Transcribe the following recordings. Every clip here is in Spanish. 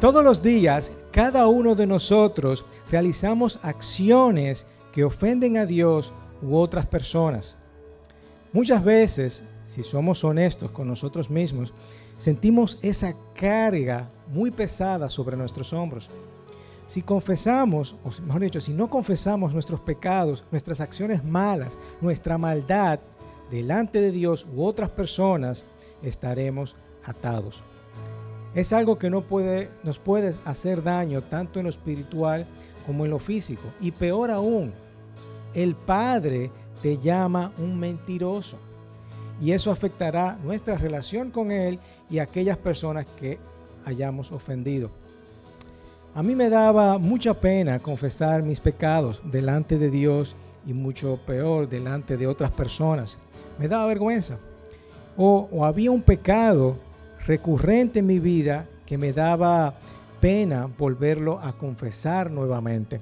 Todos los días, cada uno de nosotros realizamos acciones que ofenden a Dios u otras personas. Muchas veces, si somos honestos con nosotros mismos, sentimos esa carga muy pesada sobre nuestros hombros. Si confesamos, o mejor dicho, si no confesamos nuestros pecados, nuestras acciones malas, nuestra maldad delante de Dios u otras personas, estaremos atados. Es algo que no puede, nos puede hacer daño tanto en lo espiritual como en lo físico. Y peor aún, el Padre te llama un mentiroso. Y eso afectará nuestra relación con Él y aquellas personas que hayamos ofendido. A mí me daba mucha pena confesar mis pecados delante de Dios y mucho peor delante de otras personas. Me daba vergüenza. O, o había un pecado recurrente en mi vida que me daba pena volverlo a confesar nuevamente.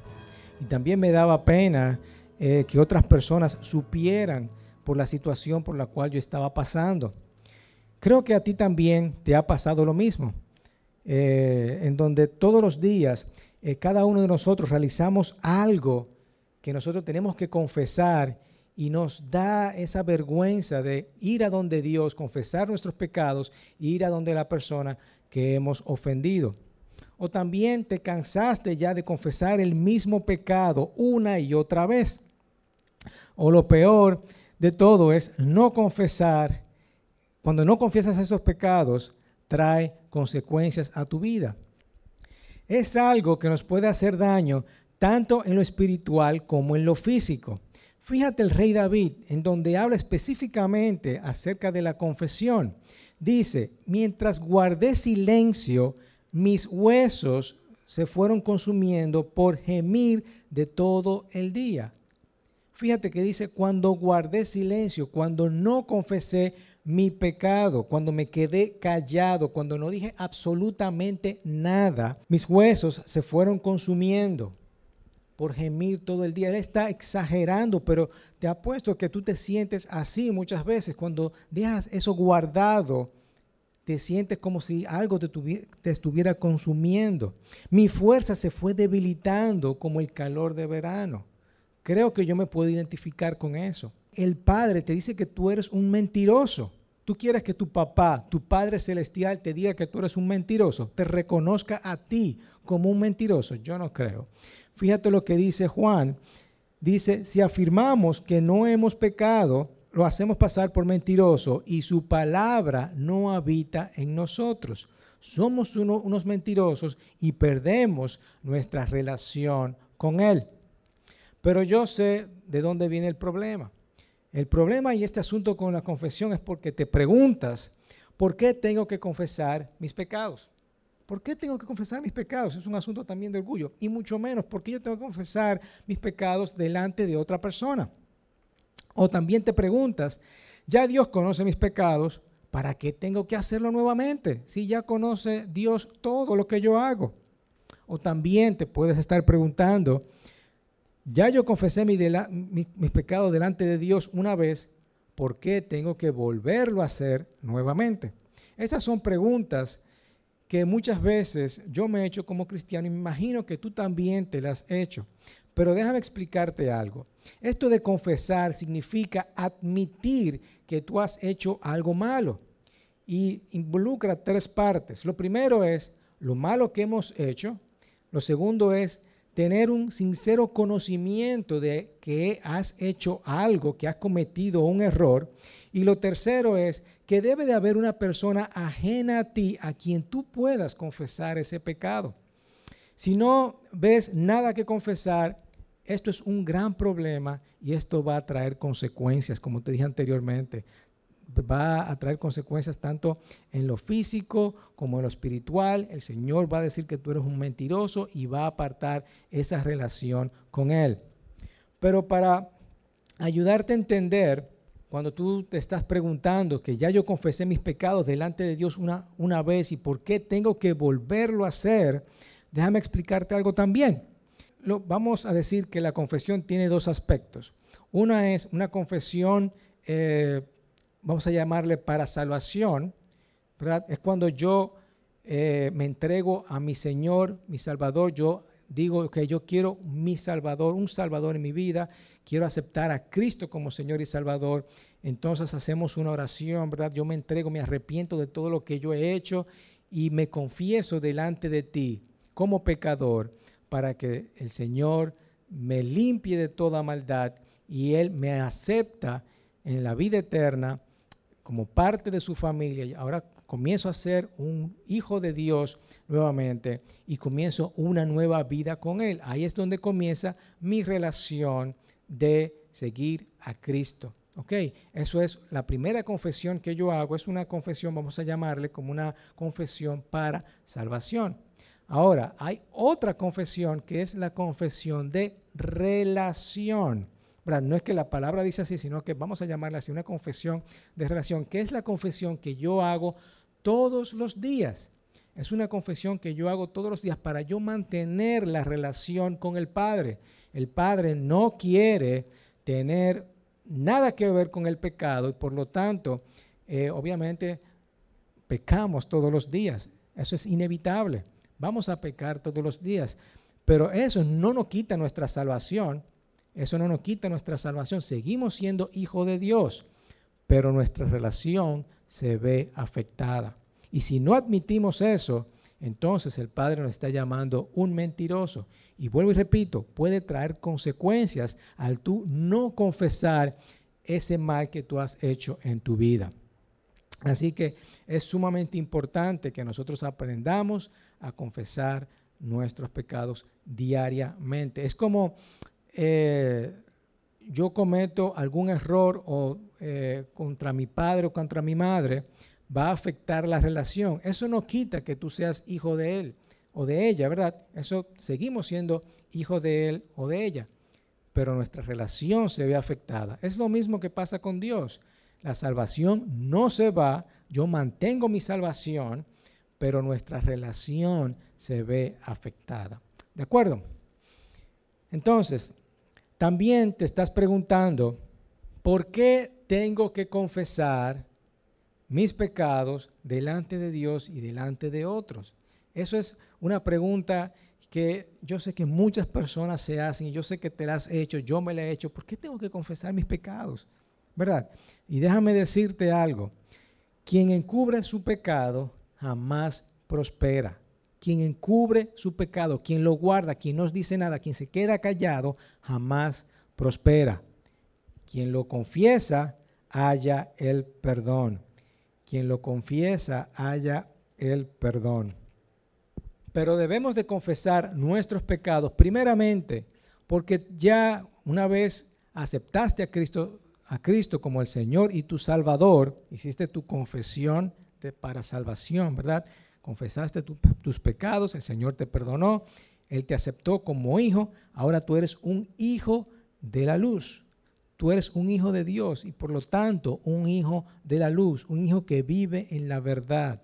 Y también me daba pena eh, que otras personas supieran por la situación por la cual yo estaba pasando. Creo que a ti también te ha pasado lo mismo, eh, en donde todos los días eh, cada uno de nosotros realizamos algo que nosotros tenemos que confesar y nos da esa vergüenza de ir a donde Dios, confesar nuestros pecados ir a donde la persona que hemos ofendido. O también te cansaste ya de confesar el mismo pecado una y otra vez. O lo peor de todo es no confesar. Cuando no confiesas esos pecados, trae consecuencias a tu vida. Es algo que nos puede hacer daño tanto en lo espiritual como en lo físico. Fíjate el rey David, en donde habla específicamente acerca de la confesión. Dice, mientras guardé silencio, mis huesos se fueron consumiendo por gemir de todo el día. Fíjate que dice, cuando guardé silencio, cuando no confesé mi pecado, cuando me quedé callado, cuando no dije absolutamente nada, mis huesos se fueron consumiendo por gemir todo el día. Él está exagerando, pero te apuesto que tú te sientes así muchas veces. Cuando dejas eso guardado, te sientes como si algo te, te, estuviera consumiendo. Mi fuerza se fue debilitando como el calor de verano. Creo que yo me puedo identificar con eso. El Padre te dice que tú eres un mentiroso. Tú quieres que tu papá, tu Padre Celestial, te diga que tú eres un mentiroso, te reconozca a ti como un mentiroso. Yo no creo. Fíjate lo que dice Juan. Dice, si afirmamos que no hemos pecado, lo hacemos pasar por mentiroso y su palabra no habita en nosotros. Somos unos mentirosos y perdemos nuestra relación con Él. Pero yo sé de dónde viene el problema. El problema y este asunto con la confesión es porque te preguntas, ¿por qué tengo que confesar mis pecados? ¿Por qué tengo que confesar mis pecados? Es un asunto también de orgullo. Y mucho menos, ¿por qué yo tengo que confesar mis pecados delante de otra persona? O también te preguntas, ya Dios conoce mis pecados, ¿para qué tengo que hacerlo nuevamente? Si ya conoce Dios todo lo que yo hago. O también te puedes estar preguntando, ya yo confesé mis pecados delante de Dios una vez, ¿por qué tengo que volverlo a hacer nuevamente? Esas son preguntas que muchas veces yo me he hecho como cristiano y me imagino que tú también te las has hecho. Pero déjame explicarte algo. Esto de confesar significa admitir que tú has hecho algo malo y involucra tres partes. Lo primero es lo malo que hemos hecho. Lo segundo es tener un sincero conocimiento de que has hecho algo, que has cometido un error. Y lo tercero es que debe de haber una persona ajena a ti a quien tú puedas confesar ese pecado. Si no ves nada que confesar, esto es un gran problema y esto va a traer consecuencias, como te dije anteriormente va a traer consecuencias tanto en lo físico como en lo espiritual. El Señor va a decir que tú eres un mentiroso y va a apartar esa relación con Él. Pero para ayudarte a entender, cuando tú te estás preguntando que ya yo confesé mis pecados delante de Dios una, una vez y por qué tengo que volverlo a hacer, déjame explicarte algo también. Lo, vamos a decir que la confesión tiene dos aspectos. Una es una confesión eh, vamos a llamarle para salvación. Es cuando yo eh, me entrego a mi Señor, mi Salvador, yo digo que yo quiero mi Salvador, un Salvador en mi vida, quiero aceptar a Cristo como Señor y Salvador, entonces hacemos una oración, ¿verdad? Yo me entrego, me arrepiento de todo lo que yo he hecho y me confieso delante de ti como pecador para que el Señor me limpie de toda maldad y Él me acepta en la vida eterna como parte de su familia. Ahora comienzo a ser un hijo de Dios nuevamente y comienzo una nueva vida con Él. Ahí es donde comienza mi relación de seguir a Cristo. ¿Ok? Eso es la primera confesión que yo hago. Es una confesión, vamos a llamarle como una confesión para salvación. Ahora, hay otra confesión que es la confesión de relación. No es que la palabra dice así, sino que vamos a llamarla así, una confesión de relación, que es la confesión que yo hago todos los días. Es una confesión que yo hago todos los días para yo mantener la relación con el Padre. El Padre no quiere tener nada que ver con el pecado y por lo tanto, eh, obviamente, pecamos todos los días. Eso es inevitable. Vamos a pecar todos los días. Pero eso no nos quita nuestra salvación. Eso no nos quita nuestra salvación. Seguimos siendo hijos de Dios, pero nuestra relación se ve afectada. Y si no admitimos eso, entonces el Padre nos está llamando un mentiroso. Y vuelvo y repito, puede traer consecuencias al tú no confesar ese mal que tú has hecho en tu vida. Así que es sumamente importante que nosotros aprendamos a confesar nuestros pecados diariamente. Es como eh, yo cometo algún error o eh, contra mi padre o contra mi madre, va a afectar la relación. Eso no quita que tú seas hijo de él o de ella, ¿verdad? Eso seguimos siendo hijo de él o de ella, pero nuestra relación se ve afectada. Es lo mismo que pasa con Dios. La salvación no se va, yo mantengo mi salvación, pero nuestra relación se ve afectada. ¿De acuerdo? Entonces, también te estás preguntando, ¿por qué tengo que confesar mis pecados delante de Dios y delante de otros? Eso es una pregunta que yo sé que muchas personas se hacen y yo sé que te la has hecho, yo me la he hecho. ¿Por qué tengo que confesar mis pecados? ¿Verdad? Y déjame decirte algo. Quien encubre su pecado jamás prospera. Quien encubre su pecado, quien lo guarda, quien no dice nada, quien se queda callado, jamás prospera. Quien lo confiesa, haya el perdón. Quien lo confiesa, haya el perdón. Pero debemos de confesar nuestros pecados primeramente porque ya una vez aceptaste a Cristo, a Cristo como el Señor y tu Salvador, hiciste tu confesión para salvación, ¿verdad? confesaste tus pecados, el Señor te perdonó, Él te aceptó como hijo, ahora tú eres un hijo de la luz. Tú eres un hijo de Dios y por lo tanto un hijo de la luz, un hijo que vive en la verdad.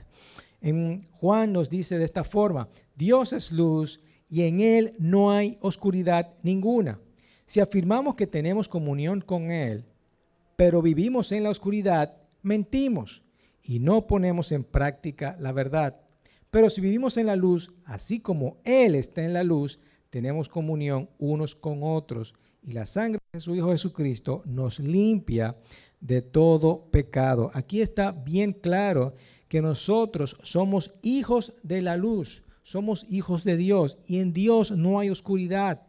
En Juan nos dice de esta forma, Dios es luz y en Él no hay oscuridad ninguna. Si afirmamos que tenemos comunión con Él, pero vivimos en la oscuridad, mentimos y no ponemos en práctica la verdad. Pero si vivimos en la luz, así como Él está en la luz, tenemos comunión unos con otros. Y la sangre su Hijo Jesucristo nos limpia de todo pecado. Aquí está bien claro que nosotros somos hijos de la luz, somos hijos de Dios y en Dios no hay oscuridad.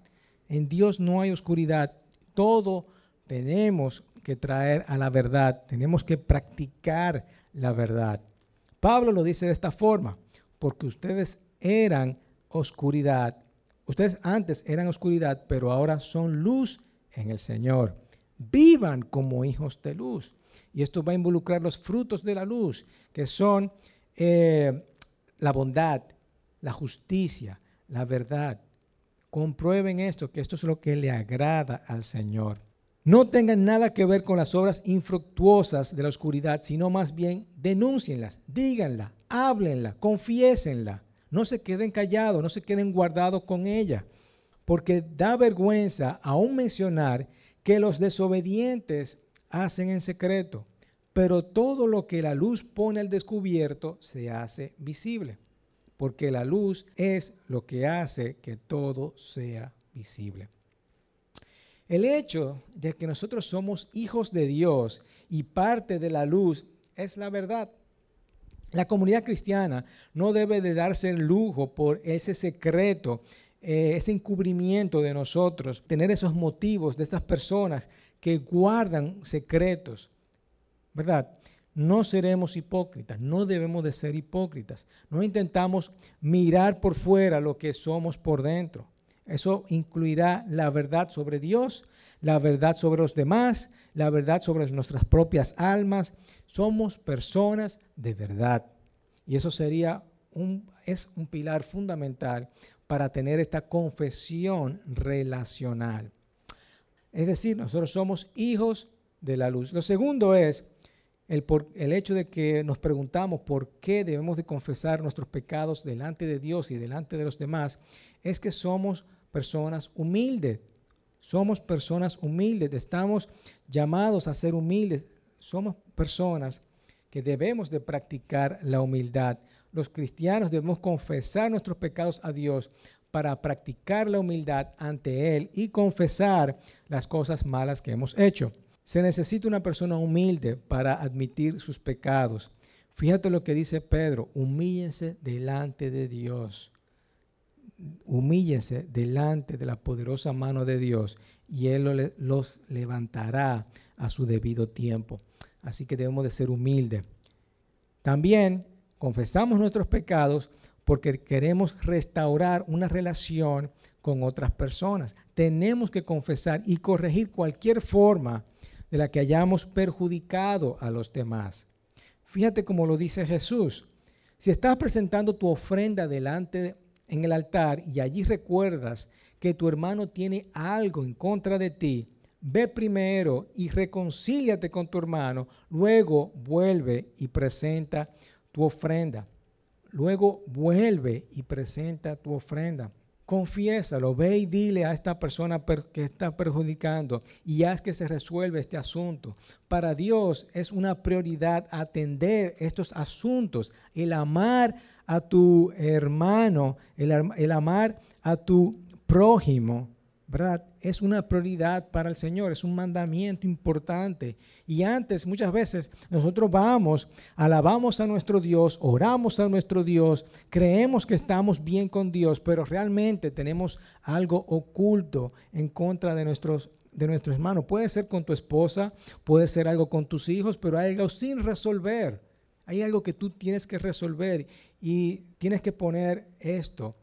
En Dios no hay oscuridad. Todo tenemos que traer a la verdad, tenemos que practicar la verdad. Pablo lo dice de esta forma porque ustedes eran oscuridad. Ustedes antes eran oscuridad, pero ahora son luz en el Señor. Vivan como hijos de luz. Y esto va a involucrar los frutos de la luz, que son eh, la bondad, la justicia, la verdad. Comprueben esto, que esto es lo que le agrada al Señor. No tengan nada que ver con las obras infructuosas de la oscuridad, sino más bien denúncienlas, díganla, háblenla, confiésenla. No se queden callados, no se queden guardados con ella, porque da vergüenza aún mencionar que los desobedientes hacen en secreto, pero todo lo que la luz pone al descubierto se hace visible. porque la luz es lo que hace que todo sea visible. El hecho de que nosotros somos hijos de Dios y parte de la luz es la verdad. La comunidad cristiana no debe de darse el lujo por ese secreto, eh, ese encubrimiento de nosotros, tener esos motivos de estas personas que guardan secretos, ¿verdad? No seremos hipócritas, no debemos de ser hipócritas. No intentamos mirar por fuera lo que somos por dentro. Eso incluirá la verdad sobre Dios, la verdad sobre los demás, la verdad sobre nuestras propias almas. Somos personas de verdad. Y eso sería un, es un pilar fundamental para tener esta confesión relacional. Es decir, nosotros somos hijos de la luz. Lo segundo es el, el, hecho de que nos preguntamos por qué debemos de confesar nuestros pecados delante de Dios y delante de los demás, es que somos personas humildes. Somos personas humildes, estamos llamados a ser humildes. Somos personas que debemos de practicar la humildad. Los cristianos debemos confesar nuestros pecados a Dios para practicar la humildad ante Él y confesar las cosas malas que hemos hecho. Se necesita una persona humilde para admitir sus pecados. Fíjate lo que dice Pedro, humíllense delante de Dios humíllense delante de la poderosa mano de Dios y Él los levantará a su debido tiempo. Así que debemos de ser humildes. También confesamos nuestros pecados porque queremos restaurar una relación con otras personas. Tenemos que confesar y corregir cualquier forma de la que hayamos perjudicado a los demás. Fíjate como lo dice Jesús. Si estás presentando tu ofrenda delante de en el altar y allí recuerdas que tu hermano tiene algo en contra de ti, ve primero y reconcíliate con tu hermano, luego vuelve y presenta tu ofrenda. Luego vuelve y presenta tu ofrenda. Confiésalo, ve y dile a esta persona que está perjudicando y haz que se resuelva este asunto. Para Dios es una prioridad atender estos asuntos, el amar a tu hermano, el, amar a tu prójimo, Es una prioridad para el Señor, es un mandamiento importante. Y antes, muchas veces, nosotros vamos, alabamos a nuestro Dios, oramos a nuestro Dios, creemos que estamos bien con Dios, pero realmente tenemos algo oculto en contra de nuestros de nuestro hermano. Puede ser con tu esposa, puede ser algo con tus hijos, pero hay algo sin resolver. Hay algo que tú tienes que resolver y tienes que poner esto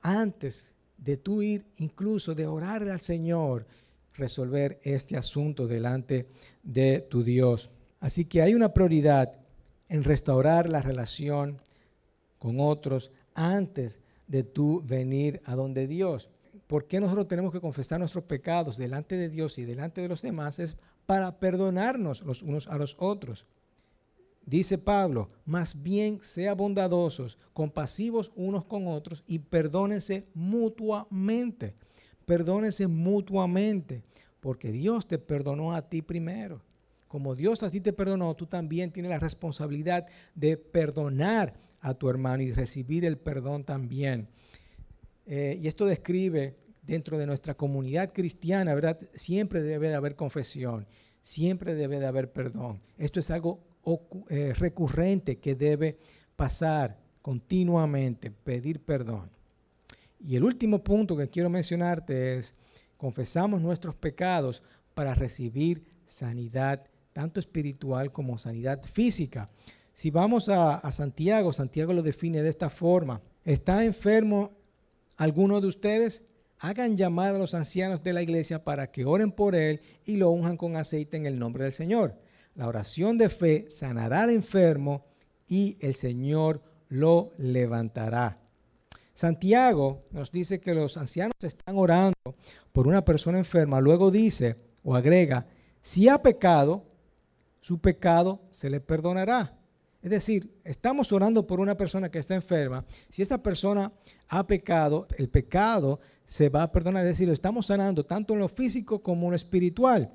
antes de tú ir, incluso de orar al Señor, resolver este asunto delante de tu Dios. Así que hay una prioridad en restaurar la relación con otros antes de tú venir a donde Dios. ¿Por qué nosotros tenemos que confesar nuestros pecados delante de Dios y delante de los demás? Es para perdonarnos los unos a los otros. Dice Pablo, más bien sea bondadosos, compasivos unos con otros y perdónense mutuamente. Perdónense mutuamente, porque Dios te perdonó a ti primero. Como Dios a ti te perdonó, tú también tienes la responsabilidad de perdonar a tu hermano y recibir el perdón también. Eh, y esto describe dentro de nuestra comunidad cristiana, ¿verdad? Siempre debe de haber confesión, siempre debe de haber perdón. Esto es algo eh, recurrente que debe pasar continuamente, pedir perdón. Y el último punto que quiero mencionarte es, confesamos nuestros pecados para recibir sanidad, tanto espiritual como sanidad física. Si vamos a, a Santiago, Santiago lo define de esta forma. ¿Está enfermo alguno de ustedes? Hagan llamar a los ancianos de la iglesia para que oren por él y lo unjan con aceite en el nombre del Señor. La oración de fe sanará al enfermo y el Señor lo levantará. Santiago nos dice que los ancianos están orando por una persona enferma. Luego dice o agrega, si ha pecado, su pecado se le perdonará. Es decir, estamos orando por una persona que está enferma. Si esta persona ha pecado, el pecado se va a perdonar. Es decir, lo estamos sanando tanto en lo físico como en lo espiritual.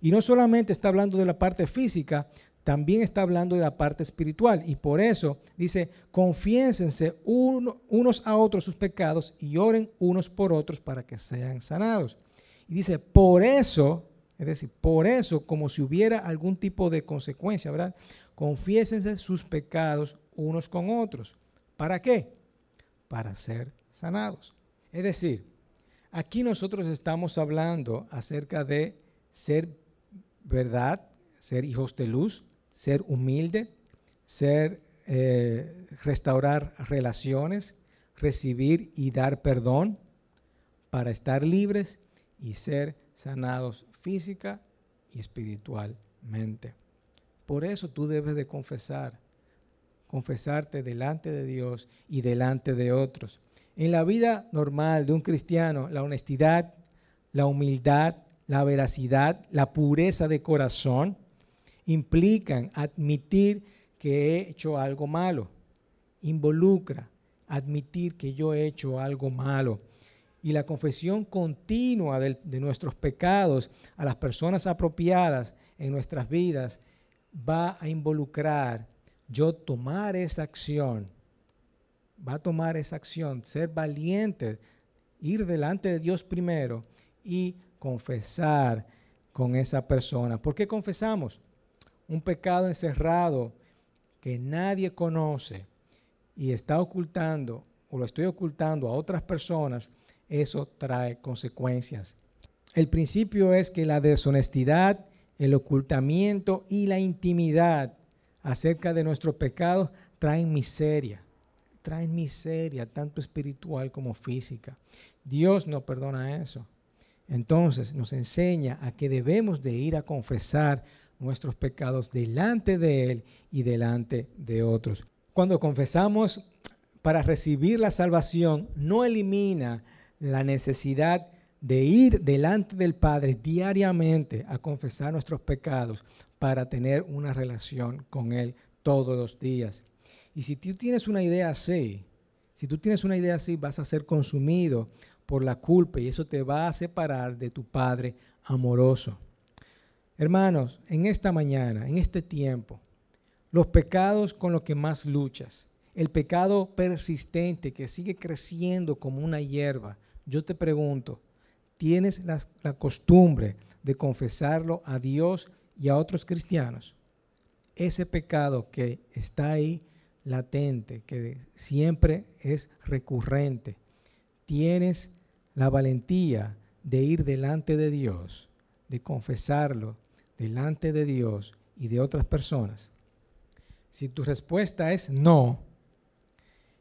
Y no solamente está hablando de la parte física, también está hablando de la parte espiritual y por eso dice, confiénsense unos a otros sus pecados y oren unos por otros para que sean sanados. Y dice, por eso, es decir, por eso, como si hubiera algún tipo de consecuencia, ¿verdad? Confiésense sus pecados unos con otros. ¿Para qué? Para ser sanados. Es decir, aquí nosotros estamos hablando acerca de ser verdad, ser hijos de luz, ser humilde, ser eh, restaurar relaciones, recibir y dar perdón para estar libres y ser sanados física y espiritualmente. Por eso tú debes de confesar, confesarte delante de Dios y delante de otros. En la vida normal de un cristiano, la honestidad, la humildad, la veracidad, la pureza de corazón implican admitir que he hecho algo malo. Involucra admitir que yo he hecho algo malo. Y la confesión continua de, de nuestros pecados a las personas apropiadas en nuestras vidas va a involucrar yo tomar esa acción, va a tomar esa acción, ser valiente, ir delante de Dios primero y confesar con esa persona. ¿Por qué confesamos? Un pecado encerrado que nadie conoce y está ocultando o lo estoy ocultando a otras personas, eso trae consecuencias. El principio es que la deshonestidad, el ocultamiento y la intimidad acerca de nuestros pecados traen miseria, traen miseria tanto espiritual como física. Dios no perdona eso. Entonces nos enseña a que debemos de ir a confesar nuestros pecados delante de Él y delante de otros. Cuando confesamos para recibir la salvación, no elimina la necesidad de ir delante del Padre diariamente a confesar nuestros pecados para tener una relación con Él todos los días. Y si tú tienes una idea así, si tú tienes una idea así, vas a ser consumido por la culpa y eso te va a separar de tu Padre amoroso. Hermanos, en esta mañana, en este tiempo, los pecados con los que más luchas, el pecado persistente que sigue creciendo como una hierba, yo te pregunto, ¿tienes la, la costumbre de confesarlo a Dios y a otros cristianos? Ese pecado que está ahí latente, que siempre es recurrente, ¿tienes la valentía de ir delante de Dios, de confesarlo delante de Dios y de otras personas? Si tu respuesta es no,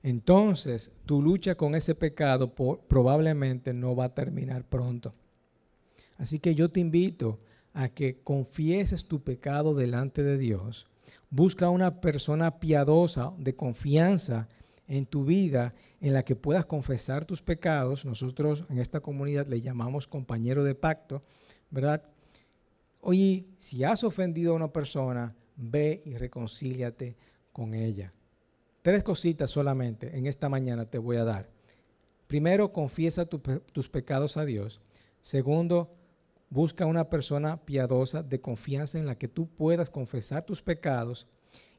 entonces tu lucha con ese pecado probablemente no va a terminar pronto. Así que yo te invito a que confieses tu pecado delante de Dios. Busca una persona piadosa, de confianza en tu vida en la que puedas confesar tus pecados. Nosotros en esta comunidad le llamamos compañero de pacto, ¿verdad? Oye, si has ofendido a una persona, ve y reconcíliate con ella. Tres cositas solamente en esta mañana te voy a dar. Primero, confiesa tus pecados a Dios. Segundo, busca una persona piadosa de confianza en la que tú puedas confesar tus pecados.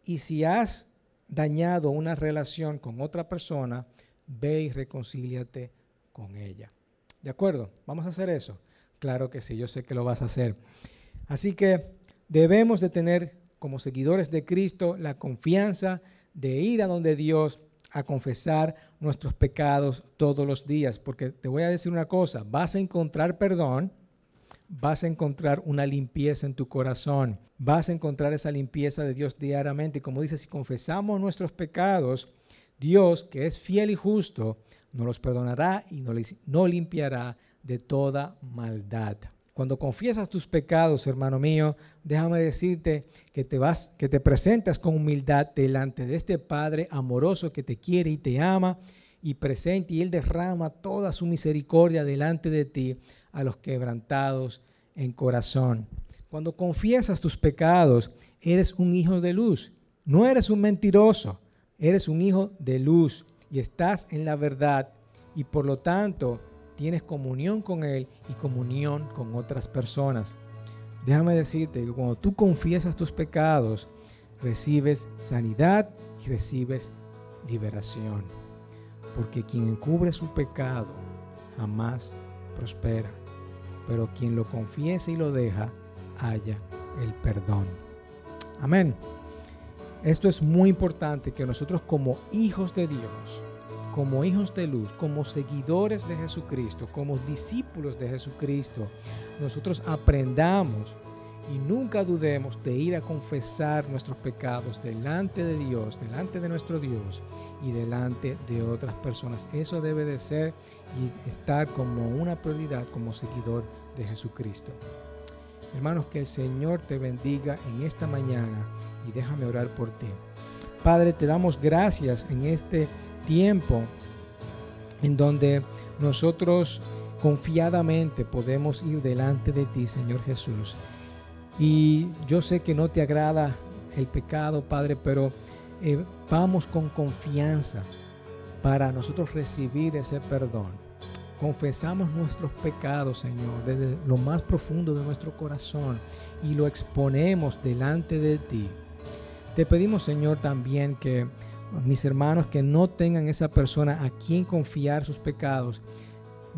Y si has dañado una relación con otra persona, ve y reconcíliate con ella. ¿De acuerdo? ¿Vamos a hacer eso? Claro que sí, yo sé que lo vas a hacer. Así que debemos de tener como seguidores de Cristo la confianza de ir a donde Dios a confesar nuestros pecados todos los días, porque te voy a decir una cosa, vas a encontrar perdón, vas a encontrar una limpieza en tu corazón, vas a encontrar esa limpieza de Dios diariamente. Como dice, si confesamos nuestros pecados, Dios, que es fiel y justo, nos los perdonará y nos limpiará de toda maldad. Cuando confiesas tus pecados, hermano mío, déjame decirte que te vas, que te presentas con humildad delante de este Padre amoroso que te quiere y te ama y presente y él derrama toda su misericordia delante de ti a los quebrantados en corazón. Cuando confiesas tus pecados, eres un hijo de luz. No eres un mentiroso, eres un hijo de luz y estás en la verdad y por lo tanto tienes comunión con Él y comunión con otras personas. déjame decirte que cuando tú confiesas tus pecados, recibes sanidad y recibes liberación. Porque quien encubre su pecado jamás prospera. Pero quien lo confiesa y lo deja, haya el perdón. Amén. Esto es muy importante que nosotros como hijos de Dios, como hijos de luz, como seguidores de Jesucristo, como discípulos de Jesucristo, nosotros aprendamos y nunca dudemos de ir a confesar nuestros pecados delante de Dios, delante de nuestro Dios y delante de otras personas. Eso debe de ser y estar como una prioridad como seguidor de Jesucristo. Hermanos, que el Señor te bendiga en esta mañana y déjame orar por ti. Padre, te damos gracias en este tiempo en donde nosotros confiadamente podemos ir delante de ti, Señor Jesús. Y yo sé que no te agrada el pecado, Padre, pero eh, vamos con confianza para nosotros recibir ese perdón. Confesamos nuestros pecados, Señor, desde lo más profundo de nuestro corazón y lo exponemos delante de ti. Te pedimos, Señor, también que mis hermanos que no tengan esa persona a quien confiar sus pecados,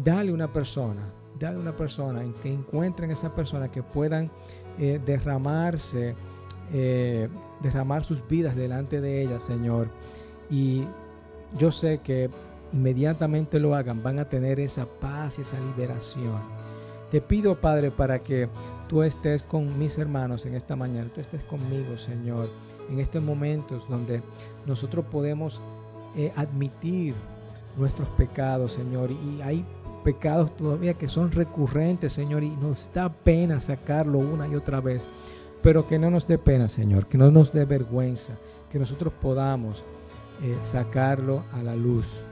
dale una persona, dale una persona en que encuentren esa persona que puedan eh, derramarse, eh, derramar sus vidas delante de ella, Señor. Y yo sé que inmediatamente lo hagan, van a tener esa paz y esa liberación. Te pido, Padre, para que tú estés con mis hermanos en esta mañana, tú estés conmigo, Señor en estos momentos donde nosotros podemos eh, admitir nuestros pecados, Señor. Y hay pecados todavía que son recurrentes, Señor, y nos da pena sacarlo una y otra vez. Pero que no nos dé pena, Señor, que no nos dé vergüenza, que nosotros podamos eh, sacarlo a la luz.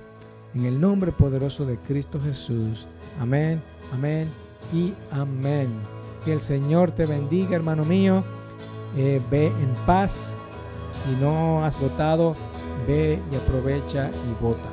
En el nombre poderoso de Cristo Jesús. Amén, amén y amén. Que el Señor te bendiga, hermano mío. Eh, ve en paz. Si no has votado, ve y aprovecha y vota.